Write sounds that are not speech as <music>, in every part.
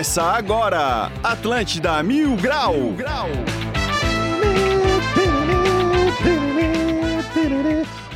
Começa agora, Atlântida Mil Grau. Mil Grau.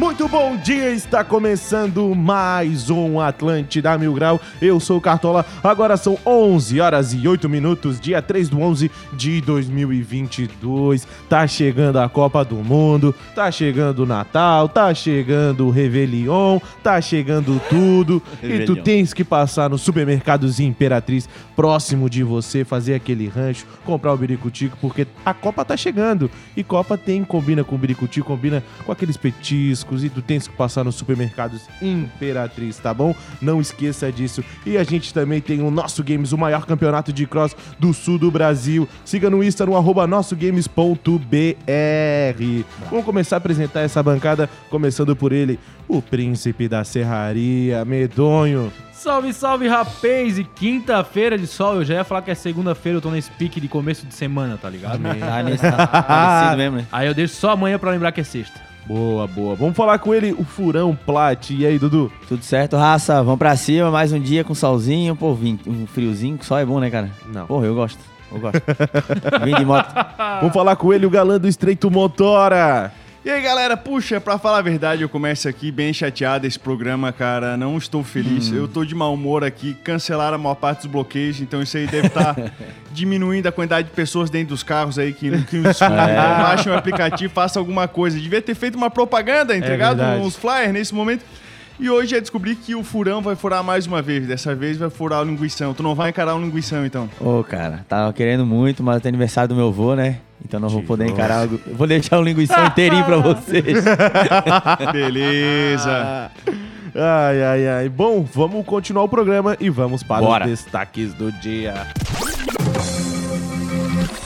Muito bom dia, está começando mais um Atlântida Mil Grau. Eu sou o Cartola, agora são 11 horas e 8 minutos, dia 3 do 11 de 2022. Tá chegando a Copa do Mundo, tá chegando o Natal, tá chegando o Réveillon, tá chegando tudo. e tu tens que passar no supermercados Imperatriz próximo de você, fazer aquele rancho, comprar o biricutico, porque a Copa tá chegando. E Copa tem, combina com o biricutico, combina com aqueles petiscos e tu tens que passar nos supermercados Imperatriz, tá bom? Não esqueça disso. E a gente também tem o Nosso Games, o maior campeonato de cross do sul do Brasil. Siga no Insta no arroba nossogames.br. Vamos começar a apresentar essa bancada, começando por ele, o príncipe da serraria, Medonho. Salve, salve, rapaz! E quinta-feira de sol, eu já ia falar que é segunda-feira, eu tô nesse pique de começo de semana, tá ligado? Tá nesse tá <laughs> parecido mesmo, né? Aí eu deixo só amanhã pra lembrar que é sexta. Boa, boa. Vamos falar com ele, o Furão Plat. E aí, Dudu? Tudo certo, raça? Vamos pra cima, mais um dia com solzinho, pô, um friozinho, sol é bom, né, cara? Não. Porra, eu gosto, eu gosto. Vim de moto. <laughs> Vamos falar com ele, o galã do Estreito Motora. E aí, galera, puxa, pra falar a verdade, eu começo aqui bem chateado esse programa, cara. Não estou feliz. Eu tô de mau humor aqui. Cancelaram a maior parte dos bloqueios, então isso aí deve estar <laughs> diminuindo a quantidade de pessoas dentro dos carros aí que, que escutam. <laughs> Baixem o aplicativo, façam alguma coisa. Devia ter feito uma propaganda, entregado verdade. uns flyers nesse momento. E hoje já descobri que o furão vai furar mais uma vez. Dessa vez vai furar o linguição. Tu não vai encarar o linguição, então. Ô, cara, tava querendo muito, mas tem aniversário do meu avô, né? Então não vou poder encarar. o- Eu vou deixar o linguição inteirinho pra vocês. <laughs> Beleza. <laughs> Ai, ai, ai. Bom, vamos continuar o programa e vamos para Bora. os destaques do dia.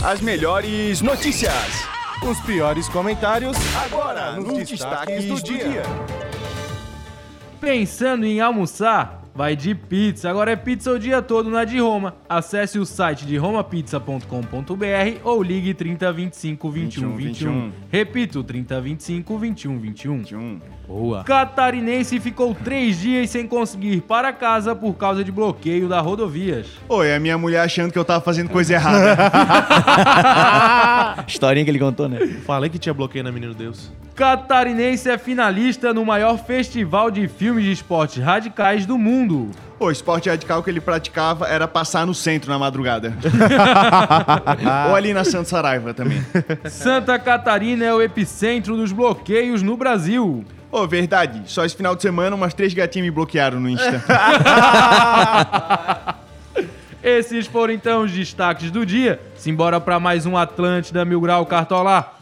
As melhores notícias. Os piores comentários Agora, nos destaques do dia. Pensando em almoçar? Vai de pizza. Agora é pizza o dia todo na de Roma. Acesse o site de romapizza.com.br ou ligue 3025 21 21. Repito, 3025 21 21. Um. Catarinense ficou três dias sem conseguir ir para casa por causa de bloqueio da rodovias. Oi, a minha mulher achando que eu tava fazendo coisa errada. <laughs> Historinha que ele contou, né? Falei que tinha bloqueio na Menino Deus. Catarinense é finalista no maior festival de filmes de esportes radicais do mundo. O esporte radical que ele praticava era passar no centro na madrugada. <laughs> Ou ali na Santa Saraiva também. Santa Catarina é o epicentro dos bloqueios no Brasil. Ô, verdade, só esse final de semana umas três gatinhas me bloquearam no Insta. <laughs> Esses foram então os destaques do dia. Simbora para mais um Atlântida Mil Grau Cartolar.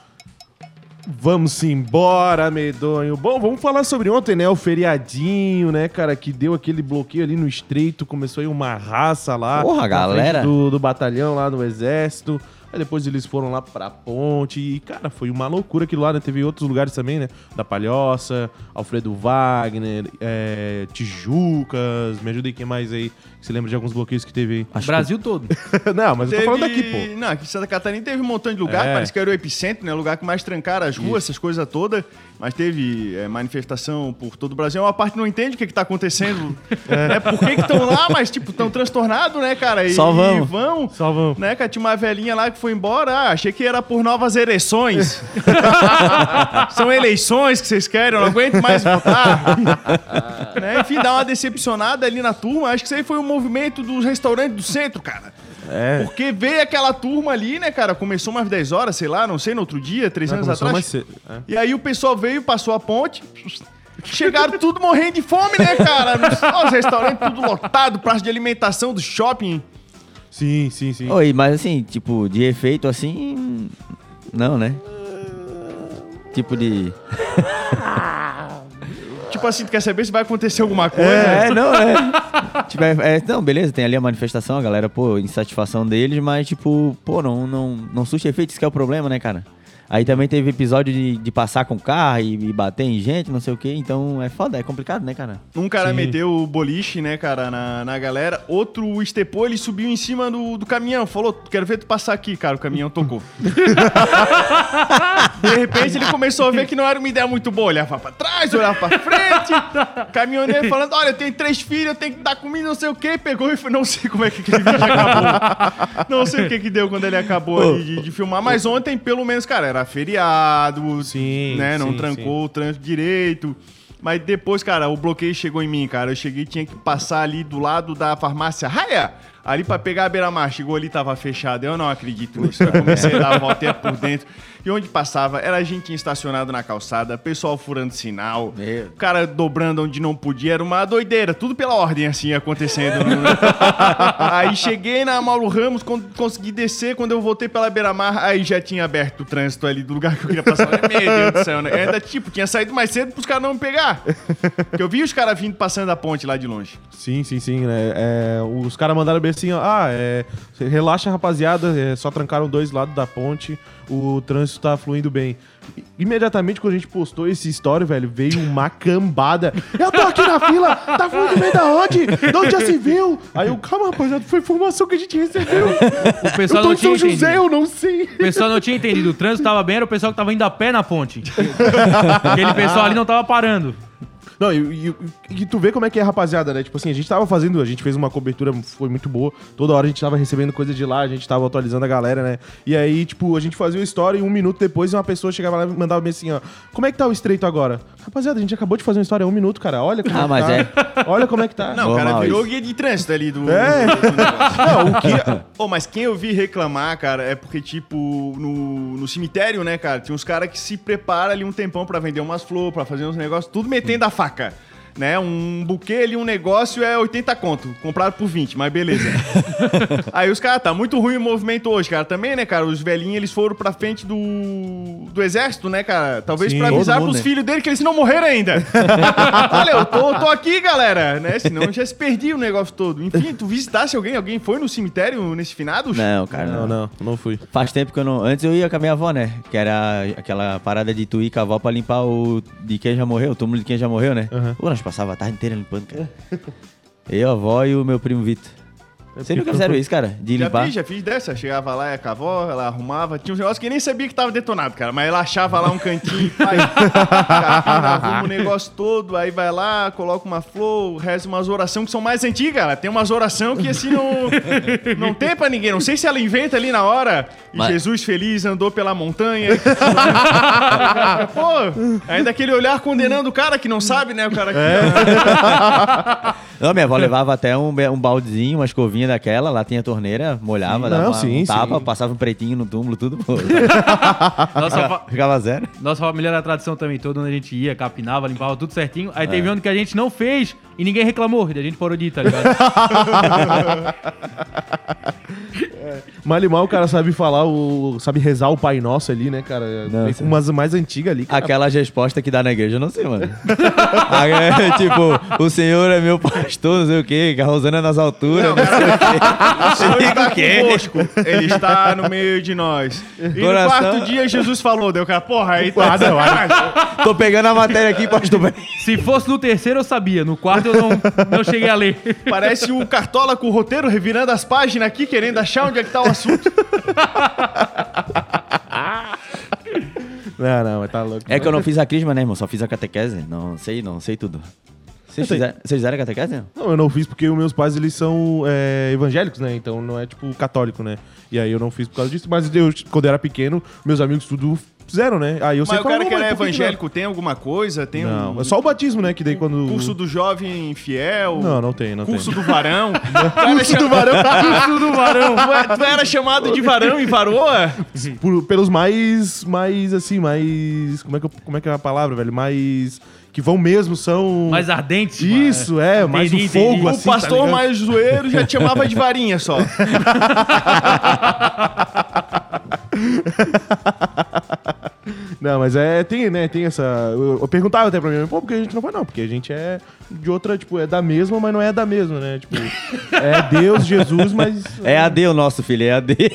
Vamos embora, medonho. Bom, vamos falar sobre ontem, né? O feriadinho, né, cara, que deu aquele bloqueio ali no estreito. Começou aí uma raça lá. Porra, galera. Do, do batalhão lá no exército. Aí depois eles foram lá pra ponte. E, cara, foi uma loucura aquilo lá, né? Teve outros lugares também, né? Da Palhoça, Alfredo Wagner, é, Tijucas. Me ajuda aí, quem mais aí? Você lembra de alguns bloqueios que teve aí? Acho Brasil todo. <laughs> Não, mas eu tô falando daqui, pô. Não, aqui em Santa Catarina teve um montão de lugar, É. parece que era o epicentro, né? O lugar que mais trancaram as ruas, essas coisas todas. Mas teve é, manifestação por todo o Brasil. Uma parte não entende o que, que tá acontecendo. <laughs> né? Por que estão lá, mas, tipo, tão transtornados, né, cara? E, Só vão. E vão. Só vão. Né, cara? Tinha uma velhinha lá que foi embora. Ah, achei que era por novas eleições. <laughs> São eleições que vocês querem, eu não aguento mais votar. né? Enfim, dá uma decepcionada ali na turma. Acho que isso aí foi o movimento dos restaurantes do centro, cara. É. Porque veio aquela turma ali, né, cara? Começou umas 10 horas, sei lá, não sei, no outro dia, três anos atrás. mais cedo. É. E aí o pessoal veio, passou a ponte. Chegaram tudo morrendo de fome, né, cara? Os restaurantes tudo lotado, praça de alimentação do shopping. Sim, sim, sim. Oi, mas assim, tipo, de efeito assim. Não, né? Tipo de. Tipo assim, tu quer saber se vai acontecer alguma coisa? É, não, é. <laughs> Tipo, é, é- Não, beleza, tem ali a manifestação, a galera, pô, insatisfação deles, mas, tipo, pô, não, não, não surte efeito, isso que é o problema, né, cara? Aí também teve episódio de, de passar com carro e, e bater em gente, não sei o quê. Então é foda, é complicado, né, cara? Um cara Sim. meteu o boliche, né, cara, na, na galera. Outro estepou, ele subiu em cima do, do caminhão. Falou, quero ver tu passar aqui, cara. O caminhão tocou. <laughs> De repente ele começou a ver que não era uma ideia muito boa. Olhava pra trás, olhava pra frente. Caminhoneiro falando, olha, eu tenho três filhos, eu tenho que dar comida, não sei o quê. Pegou e foi, não sei como é que aquele vídeo <laughs> acabou. Não sei o que que deu quando ele acabou ali de, de filmar. Mas ontem, pelo menos, cara, era feriado. Sim, Né, não sim, trancou o trânsito direito. Mas depois, cara, o bloqueio chegou em mim, cara. Eu cheguei tinha que passar ali do lado da farmácia Raia. Ali pra pegar a beira-mar. Chegou ali, tava fechado. Eu não acredito nisso. Eu comecei a dar a volta por dentro. E onde passava, era gente estacionado na calçada, pessoal furando sinal, Meu. cara dobrando onde não podia. Era uma doideira. Tudo pela ordem, assim, acontecendo. né? <laughs> aí cheguei na Mauro Ramos, con- consegui descer. Quando eu voltei pela beira-mar, aí já tinha aberto o trânsito ali do lugar que eu queria passar. Meu Deus do céu, né? Ainda, tipo, tinha saído mais cedo pros caras não me pegar. Porque eu vi os caras vindo passando a ponte lá de longe. Sim, sim, sim. né? É, os caras mandaram bem assim, ó, ah, é, relaxa, rapaziada, é, só trancaram dois lados da ponte, o trânsito tá fluindo bem. Imediatamente, quando a gente postou esse story, velho, veio uma <laughs> cambada. Eu tô aqui na fila, tá fluindo bem da onde? De onde já se viu? Aí eu, calma, rapaziada, foi informação que a gente recebeu. O Eu pessoal tô não tinha São José, entendido. eu não sei. O pessoal não tinha entendido. O trânsito tava bem, era o pessoal que tava indo a pé na ponte. <laughs> Aquele pessoal ali não tava parando. Não, e, e- e tu vê como é que é, rapaziada, né? Tipo assim, a gente tava fazendo, a gente fez uma cobertura, foi muito boa. Toda hora a gente tava recebendo coisa de lá, a gente tava atualizando a galera, né? E aí, tipo, a gente fazia uma história e um minuto depois uma pessoa chegava lá e mandava bem assim, ó. Como é que tá o estreito agora? Rapaziada, a gente acabou de fazer uma história um minuto, cara. Olha como Ah, é mas que tá. Olha como é que tá. Não, o cara virou isso. guia de trânsito ali do. É. do- do negócio. Não, o que. Ô, mas quem eu vi reclamar, cara, é porque, tipo, no, no cemitério, né, cara, tinha uns caras que se preparam ali um tempão pra vender umas flores, pra fazer uns negócios, tudo metendo a faca marca. Né, um buquê ali, um negócio é 80 conto, comprado por 20, mas beleza. <laughs> Aí os caras, tá muito ruim o movimento hoje, cara. Também, né, cara, os velhinhos, eles foram pra frente do, do exército, né, cara? Talvez Sim, pra avisar mundo, pros né? filhos dele que eles não morreram ainda. <laughs> Olha, eu tô, tô aqui, galera, né? Senão já se perdia o negócio todo. Enfim, tu visitasse alguém? Alguém foi no cemitério nesse finado? Não, cara, Não, não, não fui. Faz tempo que eu não. Antes eu ia com a minha avó, né? Que era aquela parada de tu ir com a avó pra limpar o. de quem já morreu, o túmulo de quem já morreu, né? Aham. Pô, nós passava a tarde inteira limpando, cara. Eu, a avó e o meu primo Vitor. Vocês nunca fizeram isso, cara? De Já limpar? fiz, já fiz dessa. Chegava lá, ia com a avó, ela arrumava. Tinha uns negócios que nem sabia que tava detonado, cara. Mas ela achava lá um cantinho, <laughs> pai, arruma o negócio todo, aí vai lá, coloca uma flor, reza umas orações que são mais antigas, ela tem umas orações que assim não, <laughs> não tem pra ninguém. Não sei se ela inventa ali na hora. Mas- Jesus feliz andou pela montanha. <laughs> Pô, ainda aquele olhar condenando o cara que não sabe, né? O cara que. Não, minha avó levava até um, um baldezinho, uma escovinha daquela, lá tinha torneira, molhava, Não, dava sim, um tapa, sim. passava um pretinho no túmulo, tudo, pô. <laughs> Nossa, fa- Ficava zero. nossa família era tradição também. Toda onde a gente ia, capinava, limpava tudo certinho. Aí É. teve um ano que a gente não fez e ninguém reclamou. A gente parou de ir, tá ligado? Mal e mal o cara sabe falar, o, sabe rezar o Pai Nosso ali, né, cara? Não, com umas mais antigas ali. Cara. Aquelas respostas que dá na igreja, eu não sei, mano. <laughs> É, tipo, o senhor é meu pastor, não sei o quê, que a Rosana é nas alturas. Não, não sei Senhor está conosco. Ele está no meio de nós. E Coração- no quarto dia, Jesus falou. Deu cara, porra, aí tá. Ah, não, aí- Tô pegando a matéria aqui, pastor. Se fosse no terceiro, eu sabia. No quarto, eu não, não cheguei a ler. Parece o Cartola com o roteiro revirando as páginas aqui, querendo achar onde é que tá o assunto. Não, não, mas tá louco. É que eu não fiz a crisma, né, irmão? Só fiz a catequese. Não sei, não sei tudo. Vocês fizeram, vocês fizeram catequese? não? Eu não fiz porque os meus pais, eles são é, evangélicos, né? Então não é, tipo, católico, né? E aí eu não fiz por causa disso. Mas eu, quando eu era pequeno, meus amigos tudo fizeram, né? Aí eu Mas o cara que "Não, era evangélico tem alguma coisa? Tem Não, um é só o batismo, né? Que daí quando... curso do jovem fiel? Não, não tem, não Curso tem. do varão? curso do varão? <laughs> <laughs> curso do varão. Tu, é- tu era chamado de varão em varoa? Por- pelos mais, mais, assim, mais... Como é, que, eu- como é que é a palavra, velho? Mais... Que vão mesmo, são... Mais ardente. Isso, é, mais o Entendi, fogo, entendi. O assim, tá pastor ligado? mais zoeiro já te chamava de varinha só. <laughs> Não, mas é, tem, né, tem essa... Eu, eu perguntava até pra mim, pô, por que a gente não vai? Não, porque a gente é de outra, tipo, é da mesma, mas não é da mesma, né? Tipo, é Deus, Jesus, mas... É AD o nosso filho, é AD. <laughs>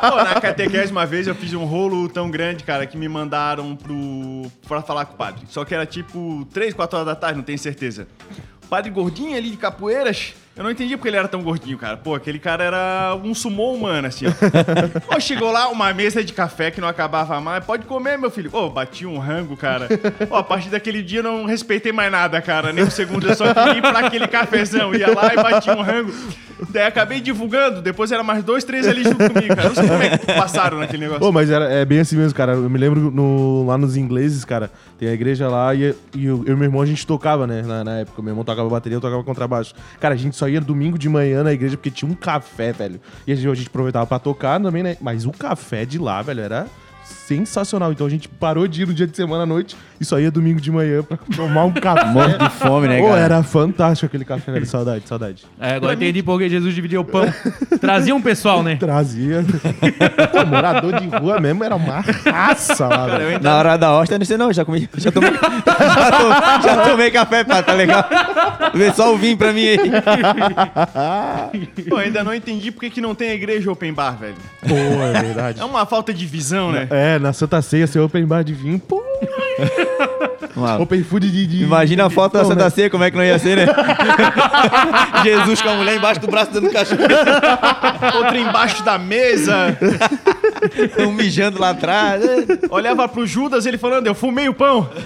Pô, na catequese uma vez eu fiz um rolo tão grande, cara, que me mandaram pro pra falar com o padre. Só que era tipo 3, 4 horas da tarde, não tenho certeza. O padre gordinho ali de capoeiras, eu não entendi porque ele era tão gordinho, cara. Pô, aquele cara era um sumô humano, assim, ó. <laughs> Pô, chegou lá uma mesa de café que não acabava mais. Pode comer, meu filho. Pô, bati um rango, cara. Pô, a partir daquele dia eu não respeitei mais nada, cara. Nem um segundo, eu só queria ir pra aquele cafezão. Ia lá e bati um rango. Daí acabei divulgando, depois era mais dois, três ali junto comigo, cara. Não sei como é que passaram naquele negócio. Pô, mas era, é bem assim mesmo, cara. Eu me lembro no- lá nos ingleses, cara, tem a igreja lá e, e eu, eu e meu irmão a gente tocava, né? Na, na época. Meu irmão tocava bateria, eu tocava contrabaixo. Cara, a gente só ia domingo de manhã na igreja porque tinha um café, velho. E a gente, a gente aproveitava pra tocar também, né? Mas o café de lá, velho, era sensacional. Então a gente parou de ir no dia de semana à noite e só ia domingo de manhã pra tomar um <laughs> café. Morto de fome, né, Pô, cara? era fantástico aquele café, velho. Saudade, saudade. É, agora eu entendi por que Jesus dividia o pão. Trazia um pessoal, né? Trazia. <laughs> Pô, morador de rua mesmo era uma raça lá, velho. Na hora da hóstia, eu não sei não, já comi, já tomei, <laughs> já, to- já tomei café, pá, tá legal? Vê só o vinho pra mim aí. Pô, ainda não entendi por que que não tem a igreja open bar, velho. Pô, é verdade. É uma falta de visão, né? É, na Santa Ceia, seu open bar de vinho, pô. Open food de. de Imagina a foto da Santa? Ceia, como é que não ia ser, né? <laughs> Jesus com a mulher embaixo do braço dando cachorro, Outro embaixo da mesa. Um mijando lá atrás. <laughs> Olhava pro Judas, ele falando, eu fumei o pão. <laughs>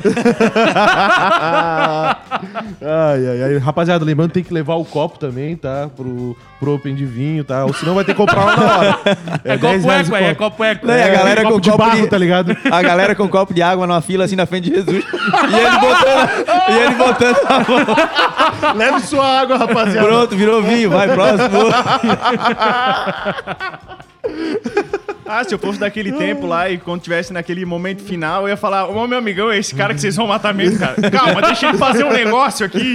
Ai, ai, ai. Rapaziada, lembrando, tem que levar o copo também, tá? Pro, pro Open de vinho, tá? Ou senão vai ter que comprar lá na hora. É, 10 copo o eco, é copo eco. Não, e a galera copo com de copo barro, de- tá ligado? A galera com um copo de água numa fila assim na frente de Jesus. E ele botando, e ele botando a mão. Leve sua água, rapaziada. Pronto, virou vinho, vai próximo. <laughs> Ah, se eu fosse daquele tempo lá e quando tivesse naquele momento final, eu ia falar, ô meu amigão, é esse cara que vocês vão matar mesmo, cara. <laughs> Calma, deixa ele fazer um negócio aqui.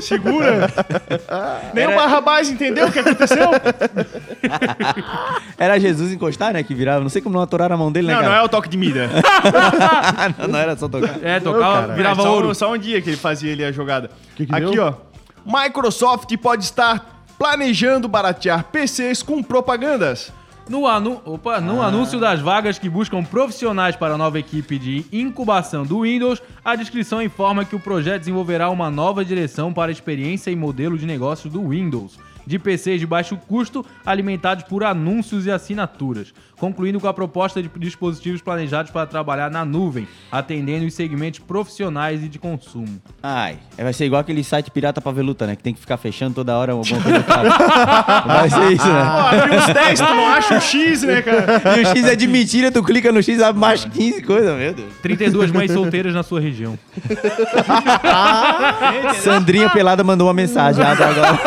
Segura. Nem o Barrabás entendeu o que aconteceu. Era Jesus encostar, né? Que virava. Não sei como não atoraram a mão dele, né, Não, não cara? é o toque de mida. <laughs> não, não era só tocar. É, tocava, cara. virava É, só, ouro. Só um dia que ele fazia ali a jogada. Que que Aqui, deu? ó. Microsoft pode estar planejando baratear PCs com propagandas. No, anu... Opa, no anúncio das vagas que buscam profissionais para a nova equipe de incubação do Windows, a descrição informa que o projeto desenvolverá uma nova direção para a experiência e modelo de negócio do Windows, de PCs de baixo custo alimentados por anúncios e assinaturas, concluindo com a proposta de dispositivos planejados para trabalhar na nuvem, atendendo os segmentos profissionais e de consumo. Ai, vai ser igual aquele site pirata pra veluta, né? Que tem que ficar fechando toda hora alguma coisa. <laughs> Vai ser isso, né? abriu uns 10, tu não acha o X, né, cara? <laughs> E o X é de mentira, tu clica no X, abre mais 15 coisas, meu Deus. 32 mães solteiras na sua região. <laughs> Sandrinha Pelada mandou uma mensagem. Agora.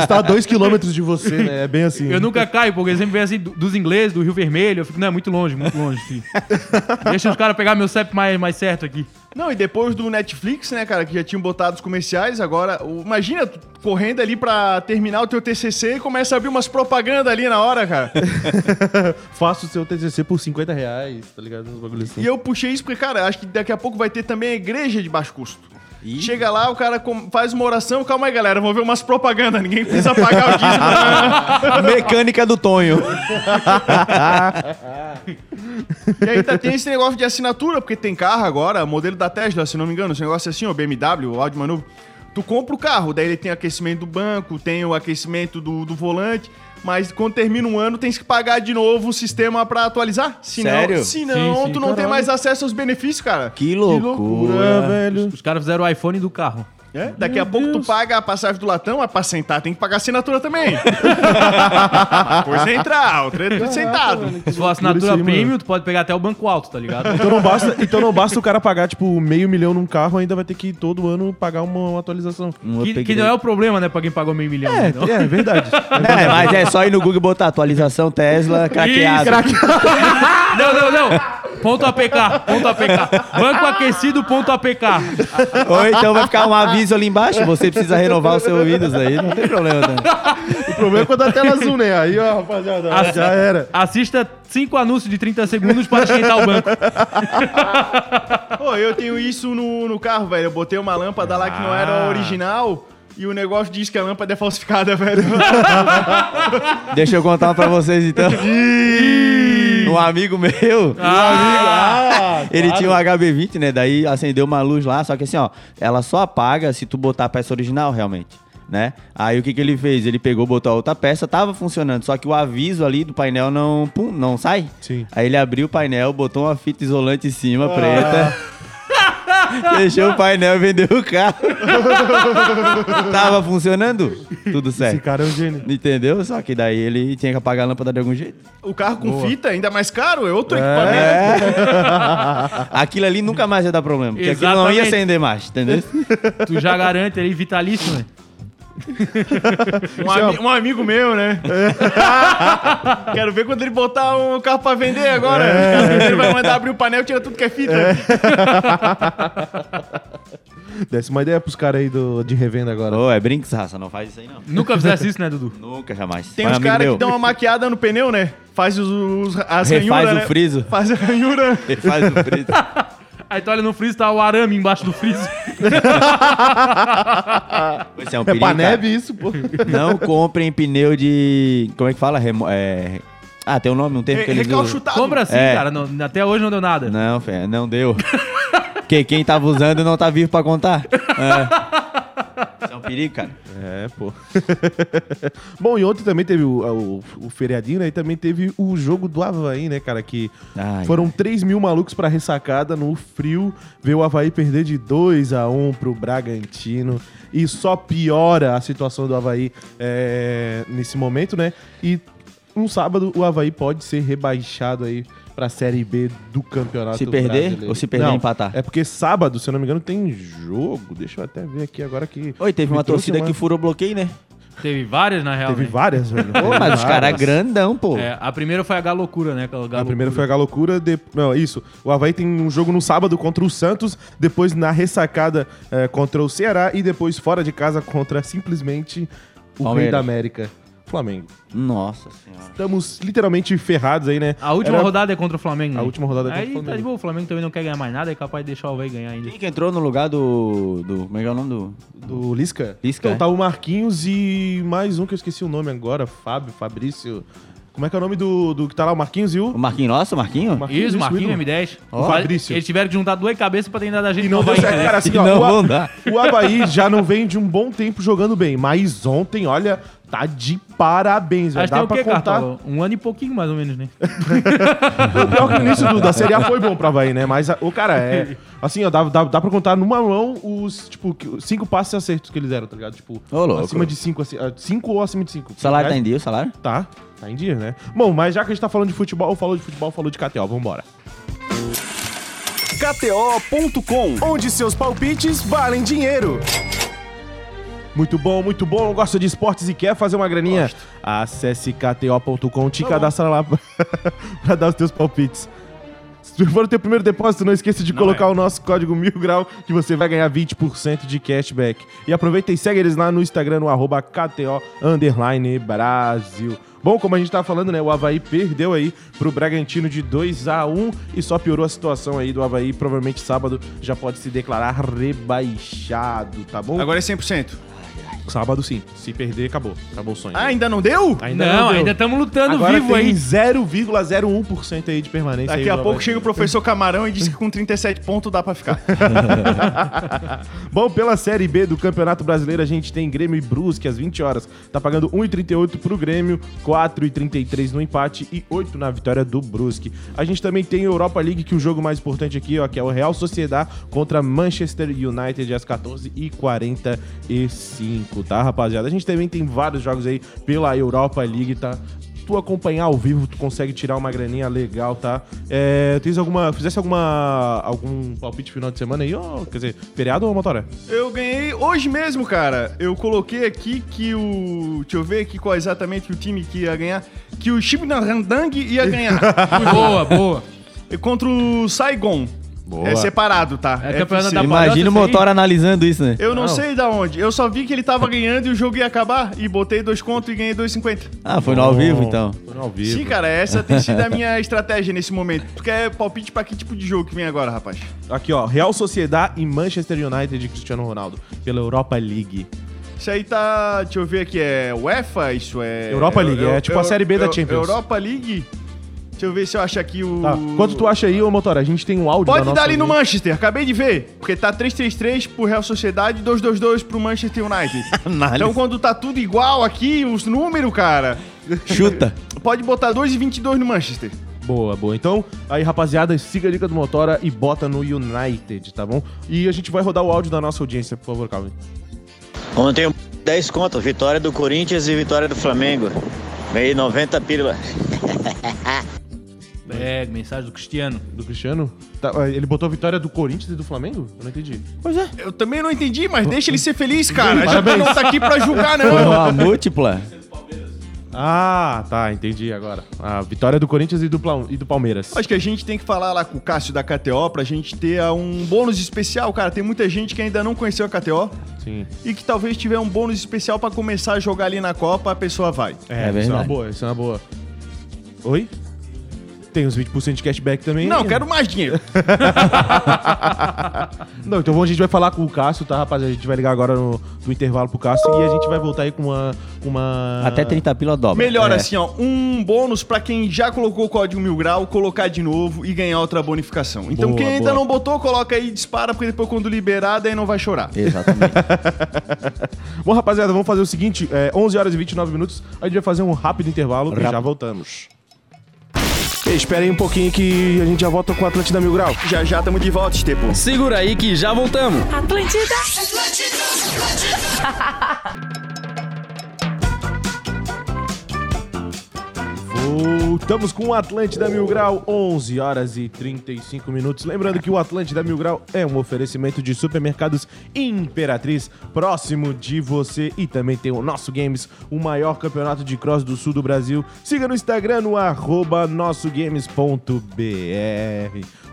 Está a dois quilômetros de você, né? É bem assim. Eu nunca caio, porque sempre vem assim do- dos ingleses, do Rio Vermelho. Eu fico, não, é muito longe, muito longe, filho. <laughs> Deixa os caras pegar meu CEP mais, mais certo aqui. Não, e depois do Netflix, né, cara, que já tinham botado os comerciais, agora, o- imagina tu correndo ali pra terminar o teu TCC e começa a abrir umas propagandas ali na hora, cara. <laughs> Faço o seu TCC por 50 reais, tá ligado? Uns bagulho assim. E eu puxei isso porque, cara, acho que daqui a pouco vai ter também a igreja de baixo custo. Chega lá, o cara faz uma oração, calma aí, galera, vou ver umas propagandas, ninguém precisa pagar o dízimo. <laughs> Mecânica do Tonho. <laughs> e ainda tem esse negócio de assinatura, porque tem carro agora, modelo da Tesla, se não me engano, esse negócio é assim, o BMW, o Audi Manu. Tu compra o carro, daí ele tem aquecimento do banco, tem o aquecimento do, do volante, mas quando termina um ano, tens que pagar de novo o sistema pra atualizar. Senão, Sério? Senão, Sim, sim, tu não tem caralho. mais acesso aos benefícios, cara. Que loucura. velho. Os caras fizeram o iPhone do carro. É? Daqui a pouco tu paga a passagem do latão, mas pra sentar tem que pagar a assinatura também. <laughs> Por central, treino sentado. Se for assinatura aí, mano. premium, tu pode pegar até o banco alto, tá ligado? Então não, basta, então não basta o cara pagar, tipo, meio milhão num carro, ainda vai ter que todo ano pagar uma, uma atualização. Um que, que não é o problema, né, pra quem pagou meio milhão. É, então. é verdade. <laughs> É, mas é só ir no Google e botar atualização Tesla craqueado. <laughs> Não, não, não. Ponto APK, ponto APK. Banco aquecido, ponto APK. Ou então vai ficar um aviso ali embaixo, você precisa renovar o seu Windows aí, não tem problema. Né? O problema é quando a tela azul, né? Aí, ó, rapaziada, Assi- já era. Assista cinco anúncios de 30 segundos para esquentar o banco. <laughs> Pô, eu tenho isso no, no carro, velho. Eu botei uma lâmpada lá que não era Ah. original. E o negócio diz que a lâmpada é falsificada, velho. Deixa eu contar pra vocês então. <laughs> Um amigo meu, Ah, ele tinha um HB20, né? Daí acendeu uma luz lá, só que assim, ó, ela só apaga se tu botar a peça original realmente. Né? Aí o que, que ele fez? Ele pegou, botou a outra peça, tava funcionando, só que o aviso ali do painel não, pum, não sai. Sim. Aí ele abriu o painel, botou uma fita isolante em cima, preta. <laughs> Deixou o painel e vendeu o carro. Tava funcionando? Tudo Esse certo. cara é um gênio. Entendeu? Só que daí ele tinha que apagar a lâmpada de algum jeito. O carro com fita, ainda mais caro, é outro equipamento. <laughs> Aquilo ali nunca mais ia dar problema. Porque aquilo não ia acender mais, entendeu? Tu já garante aí, vitalício, né? <laughs> Um, ami- um amigo meu, né? <laughs> Quero ver quando ele botar um carro pra vender agora. Ele vai mandar abrir o painel e tira tudo que é fita. <laughs> Desce uma ideia pros caras aí do, de revenda agora. Ô, é brinks, raça, não faz isso aí não. Nunca fizesse isso, né, Dudu? Nunca, jamais. Tem um uns caras que dão uma maquiada no pneu, né? Faz os, os, as Refaz ranhuras, o né? friso. Faz a ranhura. Ele faz o friso. Aí tu olha no freezer, tá o arame embaixo do freezer. <laughs> Esse é um É perigo, pra cara. neve isso, pô. Não comprem pneu de... Como é que fala? Remo... É... Ah, tem um nome, um termo que Re- eles usam. Recalchutado. Compra assim, É. cara. não- até hoje não deu nada. Não, fé, não deu. Porque quem tava usando não tá vivo pra contar. É. Isso é um perigo, cara. É, pô. <laughs> Bom, e ontem também teve o, o, o feriadinho, né? E também teve o jogo do Havaí, né, cara? Que Ai, foram 3 mil malucos pra ressacada no frio. Ver o Havaí perder de 2 a 1 pro Bragantino. E só piora a situação do Havaí é, nesse momento, né? E no sábado o Havaí pode ser rebaixado aí pra Série B do Campeonato Se perder Brasileiro. ou se perder, Não, empatar? É porque sábado, se eu não me engano, tem jogo. Deixa eu até ver aqui agora que... Oi, teve uma torcida uma- que furou bloqueio, né? Teve várias, na real. Teve né? várias, velho. <laughs> Pô, mas os caras várias. grandão, pô. É, a primeira foi a Galocura, né? aquela A primeira Galocura. foi a Galocura, de... não, isso. O Havaí tem um jogo no sábado contra o Santos, depois na ressacada eh, contra o Ceará e depois fora de casa contra simplesmente o Rei Palmeiras. da América, Flamengo. Nossa senhora. Estamos literalmente ferrados aí, né? A última Era- rodada é contra o Flamengo. né? A última rodada é contra Aí o Flamengo. tá de boa, o Flamengo também não quer ganhar mais nada, é capaz de deixar o Havaí ganhar ainda. Quem que entrou no lugar do. do como é que é o nome do. Do Lisca? Lisca, Então é? tá o Marquinhos e mais um que eu esqueci o nome agora, Fábio, Fabrício. Como é que é o nome do, do que tá lá? O Marquinhos e o... O Marquinhos Nossa, o Marquinhos? Marquinhos, Isso, Marquinhos ídolo. M10. O Fabrício. Eles tiveram que juntar duas cabeças pra tentar dar gente E não no deu Havaí, certo, né? cara. Assim, ó, <laughs> não o, A- o Havaí já não vem de um bom tempo jogando bem, mas ontem, olha, tá de parabéns, velho. Acho que tem Dá o pra quê, contar. Cartola? Um ano e pouquinho, mais ou menos, né? <laughs> O pior que o início do- da Série A foi bom pra Havaí, né? Mas, o cara, é... <laughs> Assim, ó, dá, dá, dá pra contar numa mão os, tipo, cinco passes acertos que eles deram, tá ligado? Tipo, louco. acima de cinco, assim, ah, cinco ou acima de cinco. O salário tá em dia, o salário? Tá, tá em dia, né? Bom, mas já que a gente tá falando de futebol, falou de futebol, falou de KTO, vambora. KTO.com. onde seus palpites valem dinheiro. Muito bom, muito bom. Gosta de esportes e quer fazer uma graninha? Acesse kto.com, te cadastra lá pra, <laughs> pra dar os teus palpites. Se for o teu primeiro depósito, não esqueça de colocar o nosso código mil grau que você vai ganhar 20% de cashback. E aproveita e segue eles lá no Instagram, no arroba KTO Brasil. Bom, como a gente tá falando, né? O Havaí perdeu aí pro Bragantino de 2 a 1 e só piorou a situação aí do Havaí. Provavelmente sábado já pode se declarar rebaixado, tá bom? Agora é 100%. Sábado sim. Se perder, acabou. Acabou o sonho. Ah, ainda não deu? Ainda não, deu. ainda estamos lutando Agora vivo tem aí. 0,01% aí de permanência. Daqui aí a pouco chega o professor Camarão e diz que com 37 pontos dá pra ficar. <laughs> Bom, pela Série B do Campeonato Brasileiro, a gente tem Grêmio e Brusque às 20 horas. Tá pagando 1,38 pro Grêmio, 4,33 no empate e 8 na vitória do Brusque. A gente também tem Europa League, que o jogo mais importante aqui, ó, que é o Real Sociedad contra Manchester United às 14h45, tá, rapaziada? A gente também tem vários jogos aí pela Europa League, tá? tu acompanhar ao vivo, tu consegue tirar uma graninha legal, tá? É, tens alguma. Fizesse alguma. algum palpite final de semana aí? Ou, quer dizer, feriado ou motora? Eu ganhei hoje mesmo, cara. Eu coloquei aqui que o. Deixa eu ver aqui qual exatamente o time que ia ganhar. Que o Chibna Randang ia ganhar. <laughs> boa, boa. E contra o Saigon. Boa. É separado, tá? É campeonato FC. da Imagina o Palhoça, motor analisando isso, né? Eu não, Não. sei da onde. Eu só vi que ele tava ganhando e o jogo ia acabar. E botei dois contos e ganhei 2,50. Ah, foi no ao vivo, então. Foi no ao vivo. Sim, cara, essa tem sido a minha estratégia nesse momento. Tu quer palpite pra que tipo de jogo que vem agora, rapaz? Aqui, ó. Real Sociedade e Manchester United de Cristiano Ronaldo. Pela Europa League. Isso aí tá. Deixa eu ver aqui, é UEFA? Isso é. Europa League, é tipo a Série B da Champions. Europa League? Deixa eu ver se eu acho aqui o. Tá. Quanto tu acha aí, ô Motora? A gente tem um áudio Pode da dar nossa ali no. Manchester, acabei de ver. Porque tá 3-3-3 pro Real Sociedade e 2-2-2 pro Manchester United. <laughs> então quando tá tudo igual aqui, os números, cara, Chuta. <laughs> pode botar 2,22 no Manchester. Boa, boa. Então, aí, rapaziada, siga a dica do Motora e bota no United, tá bom? E a gente vai rodar o áudio da nossa audiência, por favor, Calvin. Ontem 10 conto, vitória do Corinthians e vitória do Flamengo. Ganhei 90 pílulas. <laughs> É, mensagem do Cristiano. Do Cristiano? Tá, ele botou a vitória do Corinthians e do Flamengo? Eu não entendi. Pois é. Eu também não entendi, mas deixa ele ser feliz, cara. Já Parabéns. não tá aqui pra julgar, Foi não. uma múltipla. Ah, tá, entendi agora. A vitória do Corinthians e do, e do Palmeiras. Acho que a gente tem que falar lá com o Cássio da KTO pra gente ter um bônus especial, cara. Tem muita gente que ainda não conheceu a KTO Sim. e que talvez tiver um bônus especial pra começar a jogar ali na Copa, a pessoa vai. É, É isso é uma verdade. boa, isso é uma boa. Oi? Tem os 20% de cashback também. Não, quero mais dinheiro. <laughs> Não, então a gente vai falar com o Cássio, tá, rapaziada? A gente vai ligar agora no, no intervalo pro Cássio e a gente vai voltar aí com uma. Com uma... Até 30 pila dobra. Melhor É. assim, ó, um bônus pra quem já colocou o código mil grau, colocar de novo e ganhar outra bonificação. Então Boa, quem ainda boa. não botou, coloca aí e dispara, porque depois quando liberar, daí não vai chorar. Exatamente. <laughs> Bom, rapaziada, vamos fazer o seguinte: é, 11 horas e 29 minutos. A gente vai fazer um rápido intervalo e Rápido. já voltamos. Ei, espera aí um pouquinho que a gente já volta com o Atlântida Mil Grau. Já já tamo de volta, Estepo. Segura aí que já voltamos. Atlântida. <laughs> Voltamos com o Atlântida Mil Grau, 11 horas e 35 minutos. Lembrando que o Atlântida Mil Grau é um oferecimento de supermercados Imperatriz, próximo de você. E também tem o Nosso Games, o maior campeonato de cross do sul do Brasil. Siga no Instagram, no arroba nossogames.br.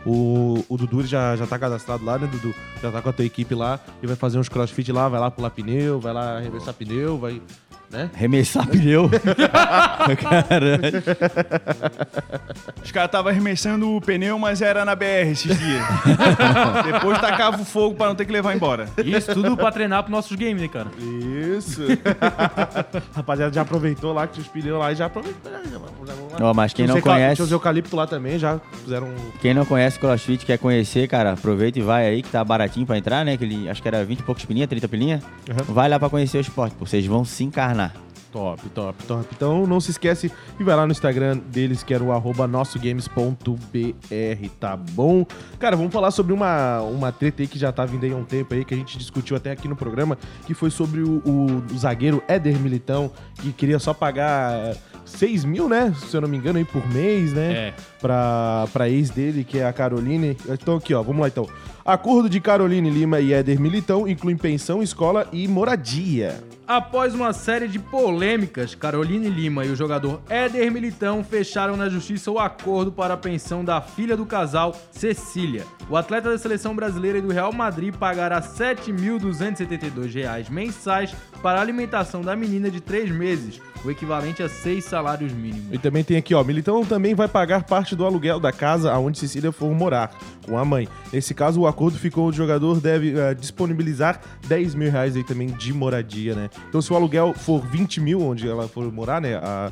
O, o Dudu já, já tá cadastrado lá, né, Dudu? Já tá com a tua equipe lá e vai fazer uns crossfit lá, vai lá pular pneu, vai lá arremessar pneu, vai. Né? Remessar pneu. <laughs> Caralho. Os caras estavam arremessando o pneu, mas era na BR esses dias. <laughs> Depois tacava o fogo pra não ter que levar embora. Isso tudo pra treinar pros nossos games, né, cara? Isso. <laughs> Rapaziada, já aproveitou lá que tinha os pneus lá e já aproveitou. Já, já, já, vamos lá. Ó, mas quem Tinha não os euca- conhece, Tinha os eucalipto lá também, já fizeram. um- quem não conhece CrossFit, quer conhecer, cara, aproveita e vai aí que tá baratinho pra entrar, né? Que ele, acho que era 20 e poucos pilinha, 30 pilinha. Uhum. Vai lá pra conhecer o esporte, pô. Vocês vão se encarnar. Top, top, top. Então não se esquece e vai lá no Instagram deles, que era o arroba nossogames.br, tá bom? Cara, vamos falar sobre uma, uma treta aí que já tá vindo aí há um tempo aí, que a gente discutiu até aqui no programa, que foi sobre o, o- o zagueiro Éder Militão, que queria só pagar 6 mil, né? Se eu não me engano, aí por mês, né? É. Pra, pra ex dele, que é a Caroline. Então aqui, ó, vamos lá então. Acordo de Caroline Lima e Éder Militão inclui pensão, escola e moradia. Após uma série de polêmicas, Caroline Lima e o jogador Éder Militão fecharam na justiça o acordo para a pensão da filha do casal, Cecília. O atleta da seleção brasileira e do Real Madrid pagará 7.272 reais mensais para a alimentação da menina de três meses, o equivalente a seis salários mínimos. E também tem aqui, ó, Militão também vai pagar parte do aluguel da casa aonde Cecília for morar, com a mãe. Nesse caso, o acordo ficou, o jogador deve eh, disponibilizar 10 mil reais aí também de moradia, né? Então, se o aluguel for 20 mil, onde ela for morar, né, a,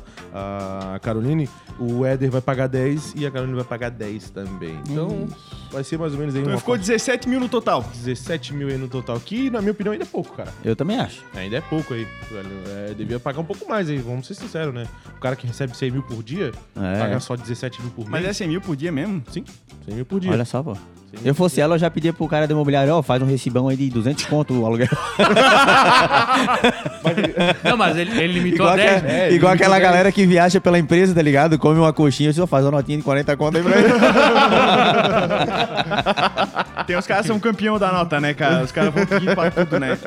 a Caroline, o Éder vai pagar 10 e a Caroline vai pagar 10 também. Então, vai ser mais ou menos aí Então uma ficou 17 mil no total. 17 mil aí no total, que na minha opinião ainda é pouco, cara. Eu também acho. Ainda é pouco aí, velho. É, devia pagar um pouco mais aí, vamos ser sinceros, né? O cara que recebe 100 mil por dia, É. pagar só 17 mil por Mas mês. é 100 mil por dia mesmo? Sim, 100 mil por dia. Olha só, pô. Eu fosse ela, eu já pedia pro cara do imobiliário, ó, faz um recibão aí de 200 conto o aluguel. <laughs> Não, mas ele, ele limitou igual a 10, aquela, né? igual aquela conta- galera que viaja pela empresa, tá ligado? Come uma coxinha, só faz uma notinha de 40 conto aí pra ele. <laughs> tem os caras que são campeão da nota, né, cara? Os caras vão pedir pra tudo, né?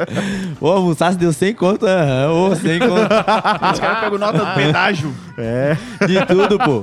Ô, almoçasse deu 100 conto, aham, ô, 100 conto. <laughs> Os caras pegam nota do pedágio. É, De tudo, pô.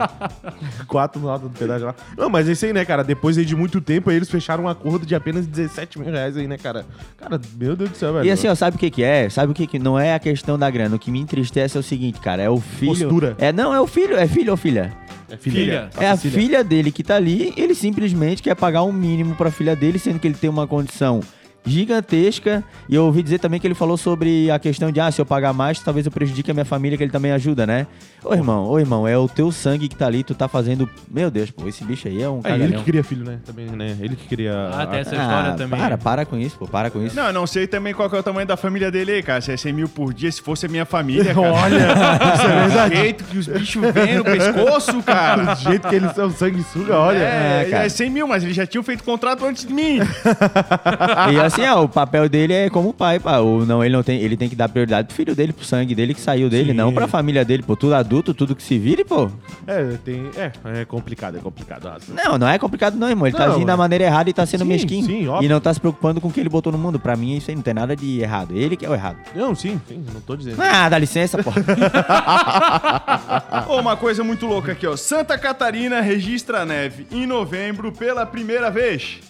quatro notas do pedágio lá. Não, mas é isso aí, né, cara? Depois aí de muito tempo, eles fecharam um acordo de apenas 17 mil reais aí, né, cara? Cara, meu Deus do céu, velho. E assim, ó, sabe o que que é? Sabe o que que não é a questão da grana? O que me entristece é o seguinte, cara, é o filho... Postura. É, não, é o filho, é filho ou filha? é Filha. É a filha dele que tá ali, ele simplesmente quer pagar um mínimo pra filha dele, sendo que ele tem uma condição gigantesca. E eu ouvi dizer também que ele falou sobre a questão de, ah, se eu pagar mais, talvez eu prejudique a minha família, que ele também ajuda, né? Ô, irmão, ô, irmão, é o teu sangue que tá ali, tu tá fazendo... Meu Deus, pô, esse bicho aí é um É ele que queria filho, né? Também, né? Ele que queria. Ah, tem essa história Ah, também. para, para com isso, pô, para com isso. Não, eu não sei também qual que é o tamanho da família dele aí, cara. Se é 100 mil por dia, se fosse a minha família, <laughs> cara. Olha, isso é O verdade. jeito que os bichos vêm no pescoço, cara. Do jeito que eles são sanguessuga, olha. É, É, cara. é 100 mil, mas eles já tinham feito contrato antes de mim. <laughs> E assim, ó, o papel dele é como pai, pá. Ou não, ele não tem, ele tem que dar prioridade pro filho dele, pro sangue dele que saiu dele, Sim. não pra família dele, pô. Tudo adulto, tudo que se vire, pô. É, tem. É, é complicado, é complicado. Ah, Não, não é complicado não, irmão. Ele tá Não, agindo é. da maneira errada e tá sendo Sim, mesquinho. sim, óbvio. e não tá se preocupando com o que ele botou no mundo. Pra mim, isso aí não tem nada de errado. Ele que é o errado. Não, sim, sim, não tô dizendo. Ah, dá licença, pô. <laughs> Ô, uma coisa muito louca aqui, ó. Santa Catarina registra neve em novembro pela primeira vez.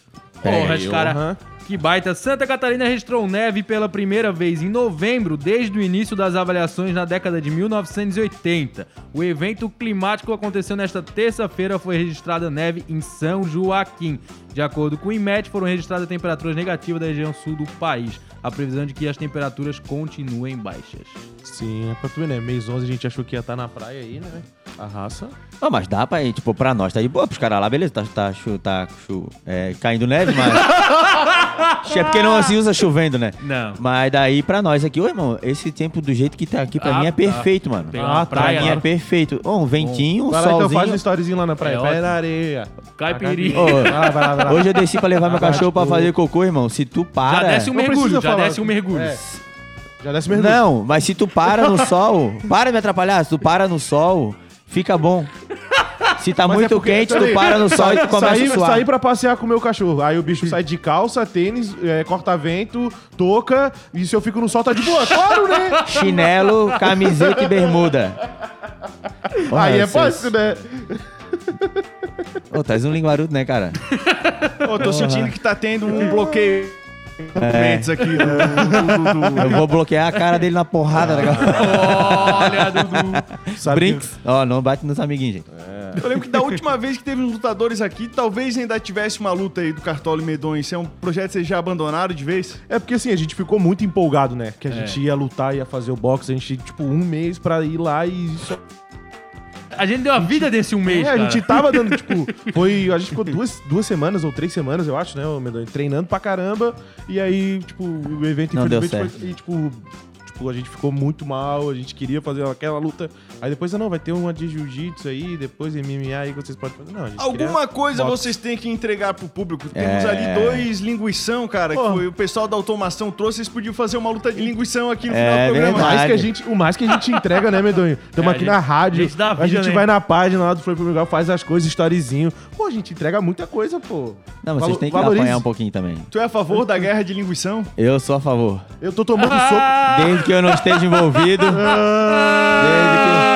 Porra, É, cara. aham. Que baita. Santa Catarina registrou neve pela primeira vez em novembro, desde o início das avaliações na década de 1980. O evento climático aconteceu nesta terça-feira, foi registrada neve em São Joaquim. De acordo com o IMET, foram registradas temperaturas negativas da região sul do país. A previsão de que as temperaturas continuem baixas. Sim, é pra tu ver, né? Mês 11 a gente achou que ia estar na praia aí, né? A raça. Não, mas dá pra ir, tipo, pra nós tá de boa, pros caras lá, beleza, tá, tá, chu, tá chu, é, caindo neve, mas... <laughs> é porque não se usa chovendo, né? Não. Mas daí pra nós aqui, ô irmão, esse tempo do jeito que tá aqui, pra Ah, mim é tá. perfeito, mano. Tem uma Ah, tá, Pra praia mim é perfeito. Um ventinho, um Vai lá então, solzinho. faz um storyzinho lá na praia. É vai ótimo. na areia. Caipirinha. Lá, vai lá, vai lá. Hoje eu desci pra levar meu cachorro pra fazer cocô, irmão. Se tu Já para... desce um Não mergulho, precisa já falar. desce um mergulho. É. Já desce mergulho. Não, mas se tu para no <laughs> sol, para de me atrapalhar, se tu para no sol, fica bom. Se tá Mas muito é porque- quente, tu peraí. para no sol e tu começa sair, a suar. sair pra passear com o meu cachorro. Aí o bicho sai de calça, tênis, é, corta-vento, touca. E se eu fico no sol, tá de boa. Claro, né? <laughs> Chinelo, camiseta e bermuda. Porra, Aí é vocês- fácil, né? Ô, traz um linguarudo, né, cara? Ô, tô sentindo que tá tendo um bloqueio documentos aqui do, do- do- do- Eu vou bloquear a cara dele na porrada. né, Olha, Dudu. Sabe Brinks. Ó, não bate nos amiguinhos, gente. Eu lembro que da última vez que teve uns lutadores aqui, talvez ainda tivesse uma luta aí do Cartola e Medonho. Isso é um projeto que vocês já abandonaram de vez? É porque assim, a gente ficou muito empolgado, né? Que a É. gente ia lutar, ia fazer o boxe, a gente, tipo, um mês pra ir lá e só. A gente deu a vida desse um mês, É, a gente tava dando, tipo, <laughs> foi. A gente ficou duas, duas semanas ou três semanas, eu acho, né, Medonho? Treinando pra caramba. E aí, tipo, o evento Não deu infelizmente certo. foi. E, tipo, tipo, a gente ficou muito mal, a gente queria fazer aquela luta. Aí depois, ah, não, vai ter uma de jiu-jitsu aí, depois MMA aí que vocês podem fazer. Não, a gente Alguma queria coisa boxe. vocês têm que entregar pro público. Temos É. ali dois linguição, cara, que Porra. foi o pessoal da automação trouxe. Vocês podiam fazer uma luta de linguição aqui no É final do programa. verdade. mais que a gente, o mais que a gente entrega, né, Medonho? <laughs> Estamos É, aqui a na gente- rádio, a gente dá a vida, gente né? vai na página lá do Flow Legal, faz as coisas, storyzinho. Pô, a gente entrega muita coisa, pô. Não, mas Valo- vocês têm que valorize. apanhar um pouquinho também. Tu é a favor da guerra de linguição? Eu sou a favor. Eu tô tomando <laughs> soco. Desde que eu não esteja envolvido. desde que.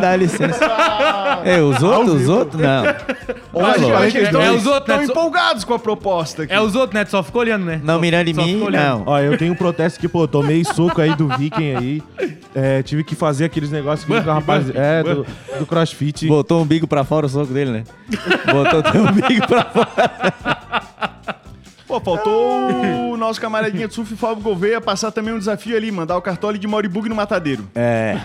Dá licença. <laughs> É, os outros, os outros? Não. Olha, eu acho que eles É, estão é os outros, estão né? Só- empolgados com a proposta aqui. É os outros, né? Tu só ficou olhando, né? Não mirando em só mim, ficou olhando. não. Ó, eu tenho um protesto que, pô, tomei soco aí do Viking aí. É, tive que fazer aqueles negócios que o rapaz. É, do, do crossfit. Botou o umbigo pra fora o soco dele, né? Botou teu umbigo pra fora. Pô, faltou o nosso camaradinha de surf, Fábio Gouveia, passar também um desafio ali, mandar o cartole de Moribug no matadeiro. É.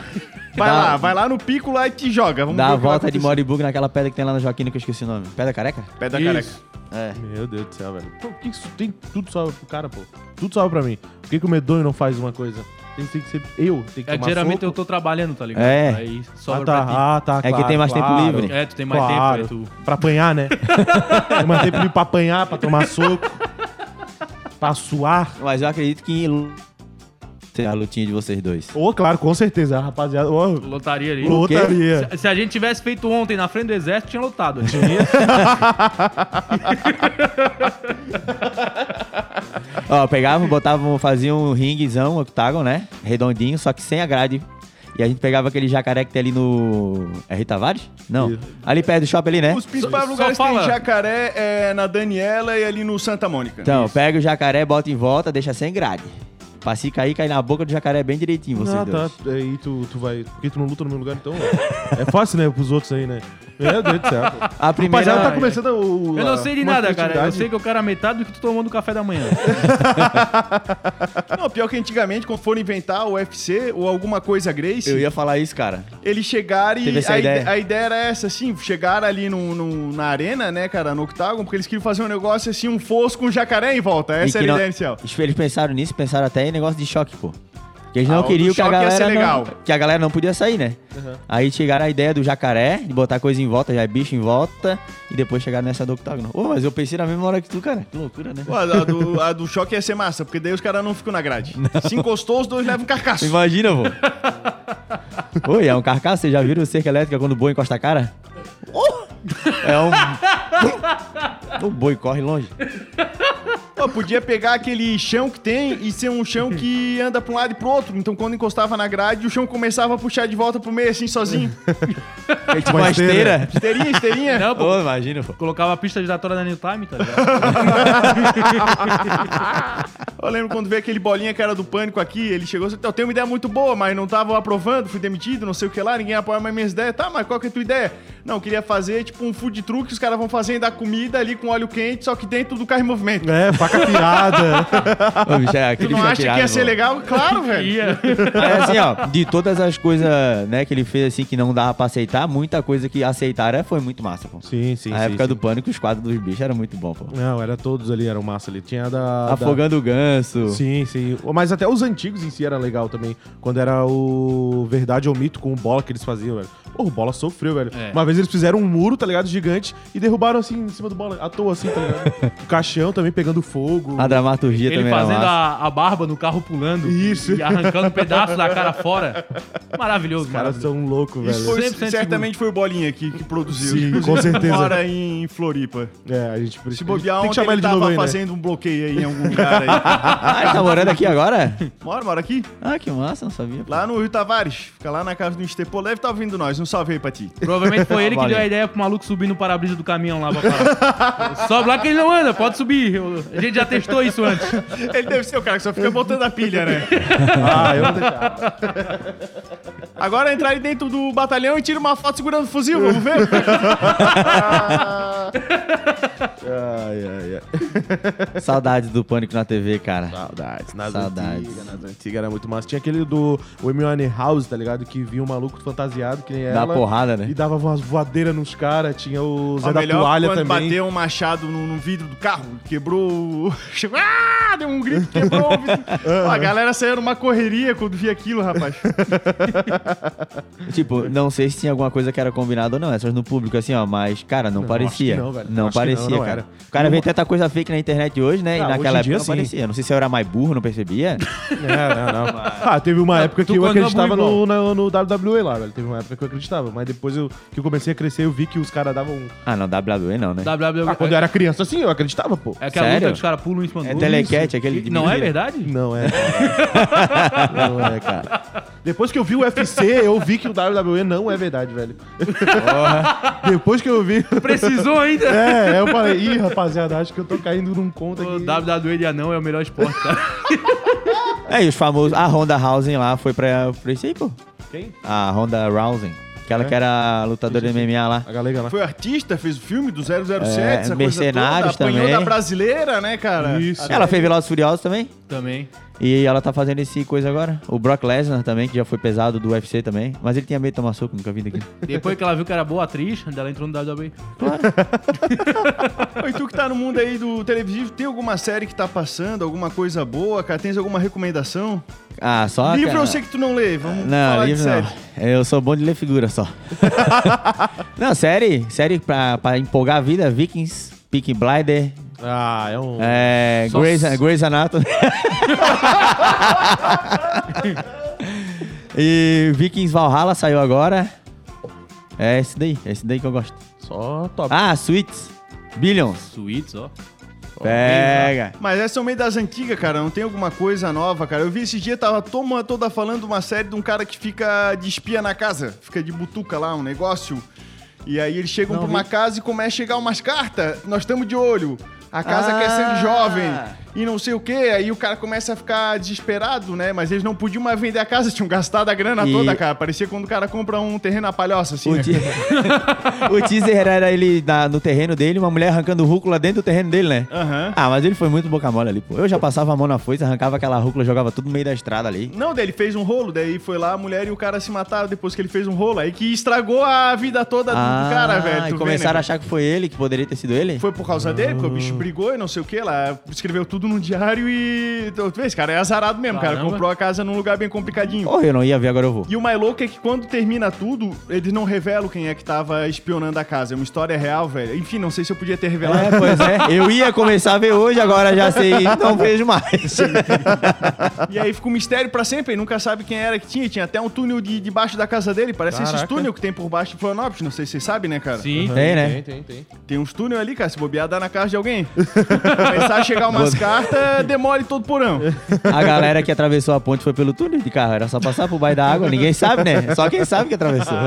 Vai Dá- lá, vai lá no pico lá e te joga. Vamos Dá a volta de. Moribug naquela pedra que tem lá na Joaquina que eu esqueci o nome. Pedra careca? Pé da Isso. careca. É. Meu Deus do céu, velho. Pô, por que isso tem tudo sobra pro cara, pô? Tudo sobra pra mim. Por que, que o medonho não faz uma coisa? Tem, tem que ser eu, tem que É tomar geralmente soco. eu tô trabalhando, tá ligado? É. Aí Ah, sobra tá, pra ti. ah, tá, É que tem mais tempo claro. livre. É, tu tem mais claro. tempo, aí tu... Pra apanhar, né? <laughs> tem mais tempo livre pra apanhar, pra tomar soco. pra suar. Mas eu acredito que Ter a lutinha de vocês dois. Ô, claro, com certeza, rapaziada. Ô, Lotaria ali. lotaria. Se, se a gente tivesse feito ontem na frente do exército, tinha lotado. <laughs> Ó, pegavam, botavam, faziam um ringuezão, octagon, né? Redondinho, só que sem a grade. E a gente pegava aquele jacaré que tem ali no. É Rita Tavares? Não. Isso. Ali perto do shopping ali, né? Os principais lugares só tem jacaré é na Daniela e ali no Santa Mônica. Então, Isso. pega o jacaré, bota em volta, deixa sem grade. Pra se cair, cair na boca do jacaré bem direitinho, vocês Ah, dois. tá. Aí tu, tu vai. Porque tu não luta no meu lugar, então. ó. É fácil, né? Pros outros aí, né? Meu Deus do céu. A primeira. Rapaziada, tá começando o. Eu não sei de nada, cara. Eu sei que eu quero a metade do que tu tomou no café da manhã. <laughs> Não, pior que antigamente, quando foram inventar o UFC ou alguma coisa Grace, Eu ia falar isso, cara. eles chegaram e a, ideia. ide- a ideia era essa, assim, chegaram ali no, no- na arena, né, cara, no octágono, porque eles queriam fazer um negócio assim, um fosso com um jacaré em volta. Essa era a não- ideia inicial. Eles pensaram nisso, pensaram até em negócio de choque, pô. Porque eles não Ah, queriam que a galera. não- que a galera não podia sair, né? Aí chegaram a ideia do jacaré, de botar coisa em volta, já é bicho em volta, e depois chegaram nessa do octágono. Ô, mas eu pensei na mesma hora que tu, cara. Que loucura, né? Pô, a, do, a do choque ia ser massa, porque daí os caras não ficam na grade. <laughs> Se encostou, os dois levam um carcaço. Imagina, pô. <laughs> Oi, é um carcaço, vocês já viram cerca elétrica quando o boi encosta a cara? É um. <laughs> O boi corre longe. Pô, podia pegar aquele chão que tem e ser um chão que anda pra um lado e pro outro. Então quando encostava na grade, o chão começava a puxar de volta pro meio assim, sozinho. É <laughs> tipo Uma esteira. Esteirinha, esteirinha. Não, pô. Ô, imagina, pô. Colocava a pista giratória da New Time, tá ligado? <laughs> Eu lembro quando veio aquele bolinha que era do pânico aqui, ele chegou assim, eu tenho uma ideia muito boa, mas não tava aprovando, fui demitido, não sei o que lá, ninguém apoia mais minhas ideias. Tá, mas qual que é a tua ideia? Não, eu queria fazer tipo um food truck, os caras vão fazendo a comida ali com óleo quente, só que dentro do carro em movimento. É, faca pirada. <laughs> Ô, bicho, é Tu aquele não bicho acha que ia ser legal? Claro, <laughs> velho. Ia. É assim, ó, de todas as coisas, né, que ele fez assim que não dava pra aceitar, muita coisa que aceitaram foi muito massa, pô. sim, sim. a sim, época sim. do pânico, os quadros dos bichos eram muito bom, pô. Não, era todos ali, eram massa ali. Tinha a da. da- Afogando o ganso. Sim, sim. Mas até os antigos em si era legal também. Quando era o Verdade ou Mito com o bola que eles faziam, velho. Pô, o bola sofreu, velho. É. Uma vez eles fizeram um muro, tá ligado? Gigante e derrubaram assim em cima do bola, à toa, assim, tá ligado? <laughs> o caixão também pegando fogo. A dramaturgia Ele também era fazendo massa. a, a barba no carro pulando. Isso. E arrancando um pedaço da cara fora. Maravilhoso, Os caras são loucos, velho. foi, 100% certamente foi o Bolinha aqui que produziu. Sim, com certeza. Mora em Floripa. É, a gente Se bobear tem ontem, que chamar ele ele de tava novo aí, né? fazendo um bloqueio aí em algum lugar aí. <laughs> Ah, ele tá morando aqui agora? mora, mora aqui. Ah, que massa, não sabia. pô. Lá no Rio Tavares. Fica lá na casa do Estepô. Deve estar ouvindo nós. Um salve aí pra ti. Provavelmente foi ele que Valeu. deu a ideia pro maluco subir no para-brisa do caminhão lá pra parar. Sobe lá que ele não anda, pode subir. Eu- gente já testou isso antes. <laughs> Ele deve ser o cara que só fica botando a pilha, né? <laughs> Ah, eu vou deixar. Agora entrar aí dentro do batalhão e tira uma foto segurando o fuzil, vamos ver? Ai, ai, ai. <laughs> Saudades do pânico na TV, cara. Saudades. Nas Saudades. antigas, nas antigas era muito massa. Tinha aquele do Hermione House, tá ligado? Que vinha um maluco fantasiado, que nem Dá ela. porrada, né? E dava umas voadeiras nos caras. Tinha o Zé Ó, da melhor Toalha quando também. bateu um machado no, no vidro do carro, quebrou o... <laughs> Chegou... Ah! Deu um grito, quebrou o vidro. <laughs> Ó, a galera saiu numa correria quando via aquilo, rapaz. <laughs> Tipo, não sei se tinha alguma coisa que era combinada ou não, essas no público, assim, ó, mas, cara, não, Não, parecia. não, velho. Não parecia, não, não cara. era. O cara vê tanta coisa fake na internet hoje, né? Ah, e naquela época dia, não sim. parecia. Não sei se eu era mais burro, não percebia. É, não, não. Ah, teve uma época que tu eu acreditava no, no, no WWE lá, velho. Teve uma época que eu acreditava. Mas depois eu, que eu comecei a crescer, eu vi que os caras davam. ah, não, WWE não, né? WWE. Ah, quando eu era criança, assim, eu acreditava, pô. É aquela Sério? luta caras pulam em cima do É outro. telecat, aquele de Não é verdade? Não é. <laughs> não é, cara. Depois que eu vi o UFC, eu vi que o WWE não é verdade, velho. <laughs> Depois que eu vi. Precisou ainda? <laughs> É, eu falei, ih, rapaziada, acho que eu tô caindo num conto O aqui. WWE de anão é o melhor esporte, cara. É, e os famosos. A Ronda Rousey lá foi pra, pra isso aí, pô. Quem? A Ronda Rousey. Aquela É? que era lutadora de MMA lá. A galega lá. Foi artista, fez o filme do 007, É, essa coisa Mercenários toda. Apanhou também. da brasileira, né, cara? Isso. Ela fez Velozes Furiosos também. Também. E ela tá fazendo esse coisa agora. O Brock Lesnar também, que já foi pesado do UFC também. Mas ele tinha medo de tomar soco, nunca vi daqui. Depois que ela viu que era boa atriz, ela entrou no WWE. Ô, E <laughs> tu que tá no mundo aí do televisivo, tem alguma série que tá passando, alguma coisa boa, cara? Tens alguma recomendação? Ah, só. livro cara... eu sei que tu não lê, vamos Não, falar livro de não. série. Eu sou bom de ler figura só. <laughs> não, série. Série pra, pra empolgar a vida. Vikings, Peaky Blinder. Ah, é um. É. Só- Grey's, Grey's Anatomy. <laughs> e Vikings Valhalla saiu agora. É esse daí, é esse daí que eu gosto. Só top. Ah, Suits. Billions. Suítes, ó. Pega. Mas essas são meio das antigas, cara. Não tem alguma coisa nova, cara. Eu vi esse dia, tava toma toda falando uma série de um cara que fica de espia na casa. Fica de butuca lá, um negócio. E aí eles chegam pra uma casa e começa a chegar umas cartas. Nós estamos de olho. A casa quer Ah. sangue jovem. E não sei o quê. Aí o cara começa a ficar desesperado, né? Mas eles não podiam mais vender a casa. <laughs> Tinham gastado a grana E- toda, cara. Parecia quando o cara compra um terreno na palhoça, assim, O, né? te- <laughs> <laughs> o teaser era ele na- no terreno dele, uma mulher arrancando rúcula dentro do terreno dele, né? Aham. Ah, mas ele foi muito boca mole ali, pô. Eu já passava a mão na foice, arrancava aquela rúcula, jogava tudo no meio da estrada ali. Não, daí ele fez um rolo, daí foi lá a mulher e o cara se mataram depois que ele fez um rolo. Aí que estragou a vida toda do Ah, cara, velho. e tu vê, começaram né? a achar que foi ele, que poderia ter sido ele? Foi por causa dele, porque o bicho brigou e não sei o que lá. Escreveu tudo no diário e. Tu vê, esse cara é azarado mesmo, cara. Caramba. Comprou a casa num lugar bem complicadinho. Porra, eu não ia ver, agora eu vou. E o mais louco é que quando termina tudo, eles não revelam quem é que tava espionando a casa. É uma história real, velho. Enfim, não sei se eu podia ter revelado. É, pois é. Eu ia começar a ver hoje, agora já sei, não vejo mais. <laughs> E aí fica um mistério pra sempre, e nunca sabe quem era que tinha. Tinha até um túnel de, debaixo da casa dele. Parece esses Caraca. túnel que tem por baixo de Florianópolis. Não sei se vocês sabem, né, cara? Sim. Tem, né? Tem, tem, tem. Tem uns túnel ali, cara. Se bobear, dá na casa de alguém. <laughs> Começar a chegar umas cartas, demole todo porão. A galera que atravessou a ponte foi pelo túnel de carro, era só passar por baixo da água, ninguém sabe, né? Só quem sabe que atravessou.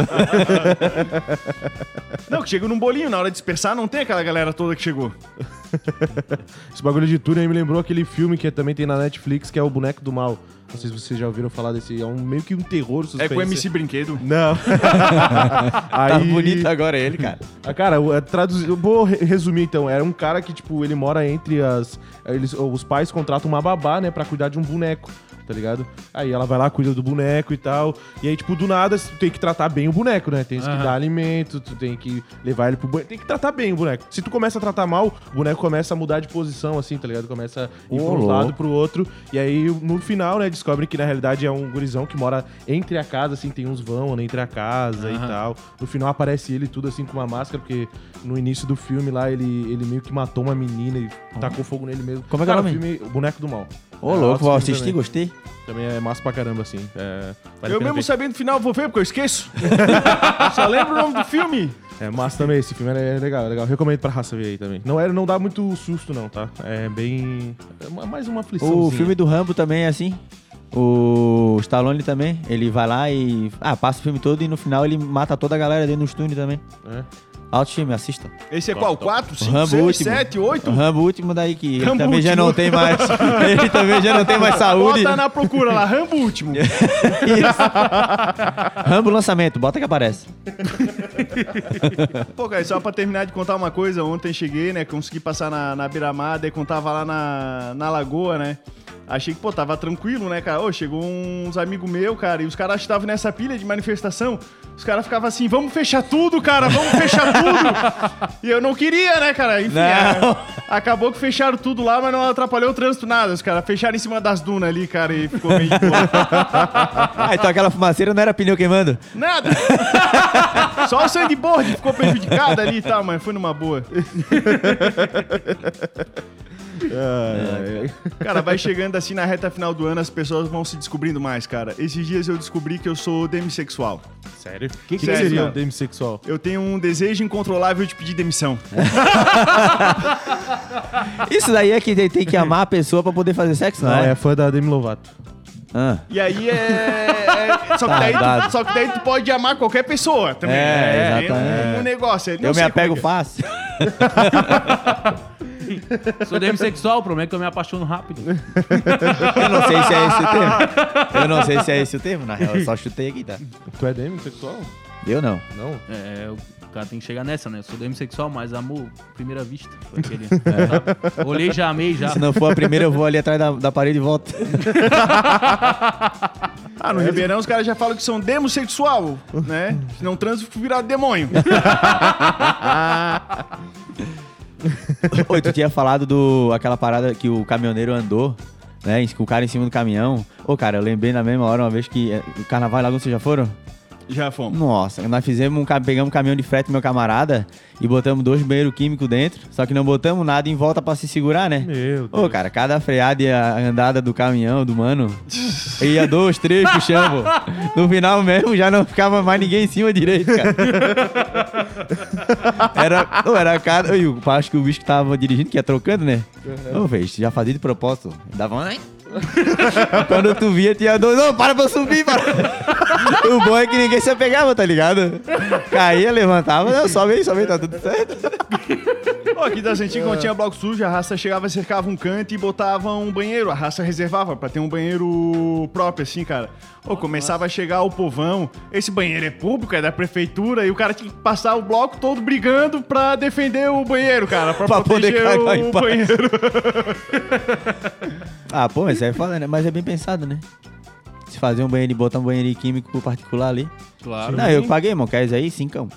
Não, que chega num bolinho, na hora de dispersar, não tem aquela galera toda que chegou. Esse bagulho de túnel aí me lembrou aquele filme que também tem na Netflix, que é o Boneco do Mal. Não sei se vocês já ouviram falar desse. É um meio que um terror É suspense. com o MC Brinquedo. Não. <laughs> Tá bonito agora ele, cara. Ah, Cara, é traduzi- eu vou re- resumir então. Era um cara que, tipo, ele mora entre as. Eles, os pais contratam uma babá, né, pra cuidar de um boneco, tá ligado? Aí ela vai lá, cuida do boneco e tal. E aí, tipo, do nada, tu tem que tratar bem o boneco, né? Tem que Aham. dar alimento, tu tem que levar ele pro banheiro. Tem que tratar bem o boneco. Se tu começa a tratar mal, o boneco começa a mudar de posição, assim, tá ligado? Começa a ir Ô, pra um louco. lado pro outro. E aí, no final, né, descobre que na realidade é um gurizão que mora entre a casa, assim, tem uns vão né, entre a casa e Aham. tal. No final aparece ele tudo assim com uma máscara, porque no início do filme lá ele, ele meio que matou uma menina e tacou fogo nele mesmo. Como é que é o nome? filme O Boneco do Mal. Ô, É, louco, vou assistir, também. gostei. Também é massa pra caramba, assim. É, vale eu mesmo ver. sabendo o final, vou ver, porque eu esqueço. <laughs> Só lembro o nome do filme. É massa também, esse filme é legal, é legal. Recomendo pra raça ver aí também. Não, é, não dá muito susto, não, tá? É bem. É ma- mais uma aflição. O filme do Rambo também é assim. O Stallone também, ele vai lá e. Ah, passa o filme todo e no final ele mata toda a galera dentro do estúdio também. É. Alto filme, assista. Esse é qual? 4, O 5, Rambo 6, último. 7, 8? O Rambo último daí que ele Rambo também já último. não tem mais. <laughs> ele também já não tem mais saúde. Bota na procura lá, Rambo último. <laughs> Rambo lançamento, bota que aparece. Pô, cara, só pra terminar de contar uma coisa, ontem cheguei, né, consegui passar na, na beira-mar, daí quando tava lá na, na lagoa, né, achei que, pô, tava tranquilo, né, cara, ô, chegou uns amigos meus, cara, e os caras estavam nessa pilha de manifestação, os caras ficavam assim, vamos fechar tudo, cara, vamos fechar e eu não queria, né, cara, enfim, Não. é, acabou que fecharam tudo lá, mas não atrapalhou o trânsito nada, os caras fecharam em cima das dunas ali, cara, e ficou meio de boa. Ah, então aquela fumaceira não era pneu queimando? Nada! Só o sandboard ficou prejudicado ali e tal, mas foi numa boa. É, é, Cara, vai chegando assim na reta final do ano, as pessoas vão se descobrindo mais, cara. Esses dias eu descobri que eu sou demissexual. Sério? O que, que Sério, seria cara. o demissexual? Eu tenho um desejo incontrolável de pedir demissão. <laughs> Isso daí é que tem, tem que amar a pessoa pra poder fazer sexo, não, é? é fã da Demi Lovato. Ah. E aí é. é- só, que Tá daí tu, só que daí tu pode amar qualquer pessoa também. É, É, exatamente. um, um negócio. é- Eu me é apego que <laughs> é. <laughs> Sou demissexual, o problema é que eu me apaixono rápido. <laughs> Eu não sei se é esse o termo. Eu não sei se é esse o termo, na real. Eu só chutei aqui, tá? Tu é demissexual? Eu não. Não? É, o cara tem que chegar nessa, né? Eu sou demissexual, mas amor, primeira vista. Foi aquele, <laughs> sabe? Olhei, já amei, já. Se não for a primeira, eu vou ali atrás da, da parede e volto. Ah, no Ribeirão os caras já falam que são demossexual, né? Se não trans, virado demônio. <laughs> Oi, tu tinha falado do aquela parada que o caminhoneiro andou, né? Com o cara em cima do caminhão. Ô, cara, eu lembrei na mesma hora uma vez que. é, O carnaval Laguna, vocês já foram? Já fomos. Nossa, nós fizemos um, pegamos um caminhão de frete do meu camarada e botamos dois banheiros químicos dentro, só que não botamos nada em volta pra se segurar, né? Meu Ô, cara, cada freada e a andada do caminhão, do mano, ia dois, três puxando. No final mesmo já não ficava mais ninguém em cima direito, cara. <laughs> Era, ô, era cada. Eu acho que o bicho que tava dirigindo, que ia trocando, né? Ô, velho, já fazia de propósito. Dava uma. <laughs> Quando tu via, tinha dois. Não, para pra eu subir, para. <laughs> o bom é que ninguém se apegava, tá ligado? Caía, levantava, não, sobe aí, sobe aí, tá tudo certo. <laughs> Aqui das antigas, quando tinha bloco sujo, a raça chegava, cercava um canto e botava um banheiro. A raça reservava pra ter um banheiro próprio, assim, cara. Ô, começava a chegar o povão. Esse banheiro é público, é da prefeitura, e o cara tinha que passar o bloco todo brigando pra defender o banheiro, cara. Pra, Pra poder proteger cagar em o paz. banheiro. <laughs> Ah, pô, mas é foda, né? Mas é bem pensado, né? Se fazer um banheiro e botar um banheiro químico particular ali. Claro. Não, eu paguei, mano. Quer isso aí? Cincão.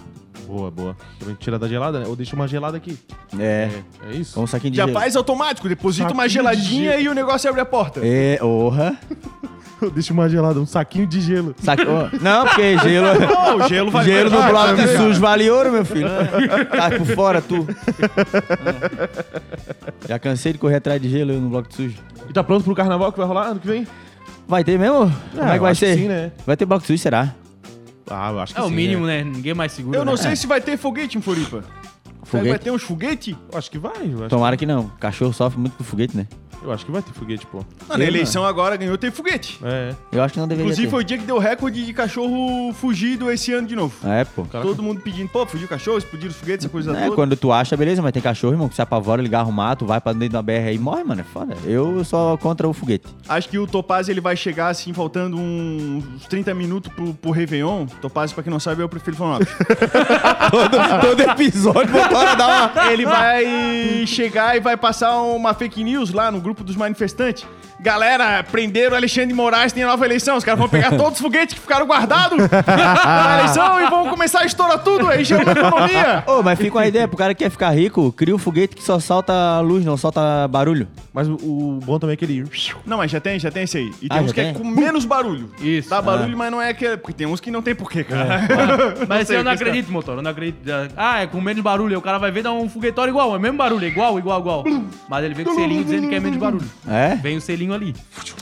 Boa, boa. Também tira da gelada, né? Ou deixa uma gelada aqui. É. É isso? Com um saquinho de Já gelo. faz automático, deposita uma Saquinho de geladinha gelo. e o negócio abre a porta. É, orra. <laughs> Deixa uma gelada, um saquinho de gelo. Saco... Não, porque <laughs> gelo... Ô, o gelo vale Gelo no bloco de né, sujo vale ouro, meu filho. <laughs> Tá por fora, tu. Já cansei de correr atrás de gelo eu no bloco de sujo. E tá pronto pro carnaval que vai rolar ano que vem? Vai ter mesmo? Como é eu que vai acho que ser? sim, né? Vai ter bloco de sujo, será? Ah, eu acho que É o sim, mínimo, né? né? Ninguém mais segura. Eu não né? sei se vai ter foguete em Floripa. Foguete? Vai ter uns foguete? Eu acho que vai. Eu acho, Tomara que não. Cachorro sofre muito com foguete, né? eu acho que vai ter foguete, pô. Não, na eleição agora ganhou, tem foguete. É. Eu acho que não deveria Inclusive ter. foi o dia que deu recorde de cachorro fugido esse ano de novo. É, pô. Todo mundo pedindo, pô, fugiu o cachorro, explodiram os foguetes, essa coisa É, toda. quando tu acha, beleza, mas tem cachorro, irmão, que se apavora, ele garra o mato, vai pra dentro da BR aí e morre, mano. É foda. Eu sou contra o foguete. Acho que o Topaz ele vai chegar assim, faltando uns 30 minutos pro, pro Réveillon. Topaz, pra quem não sabe, eu prefiro Florianópolis. <laughs> todo, todo episódio, <laughs> bora dar uma. ele vai chegar e vai passar uma fake news lá no grupo dos manifestantes. Galera, prenderam o Alexandre de Moraes, tem nova eleição. Os caras vão pegar todos os foguetes que ficaram guardados na eleição e vão começar a estourar tudo aí, chama a economia. Ô, mas fica uma ideia, pro cara que quer ficar rico, cria um foguete que só solta luz, não solta barulho. Mas o, o bom também é que ele. Não, mas já tem, já tem esse aí. E Ah, tem uns já que é tem? com menos barulho. Isso. Dá barulho, mas não é que. Porque tem uns que não tem porquê, cara. <laughs> Mas sei eu o não que acredito, motor. Eu não acredito. Ah, é com menos barulho. Aí O cara vai ver dar um foguetório igual. É o mesmo barulho, igual, igual, igual. Mas ele vem com o selinho dizendo que é menos barulho. É? Vem o selinho ali.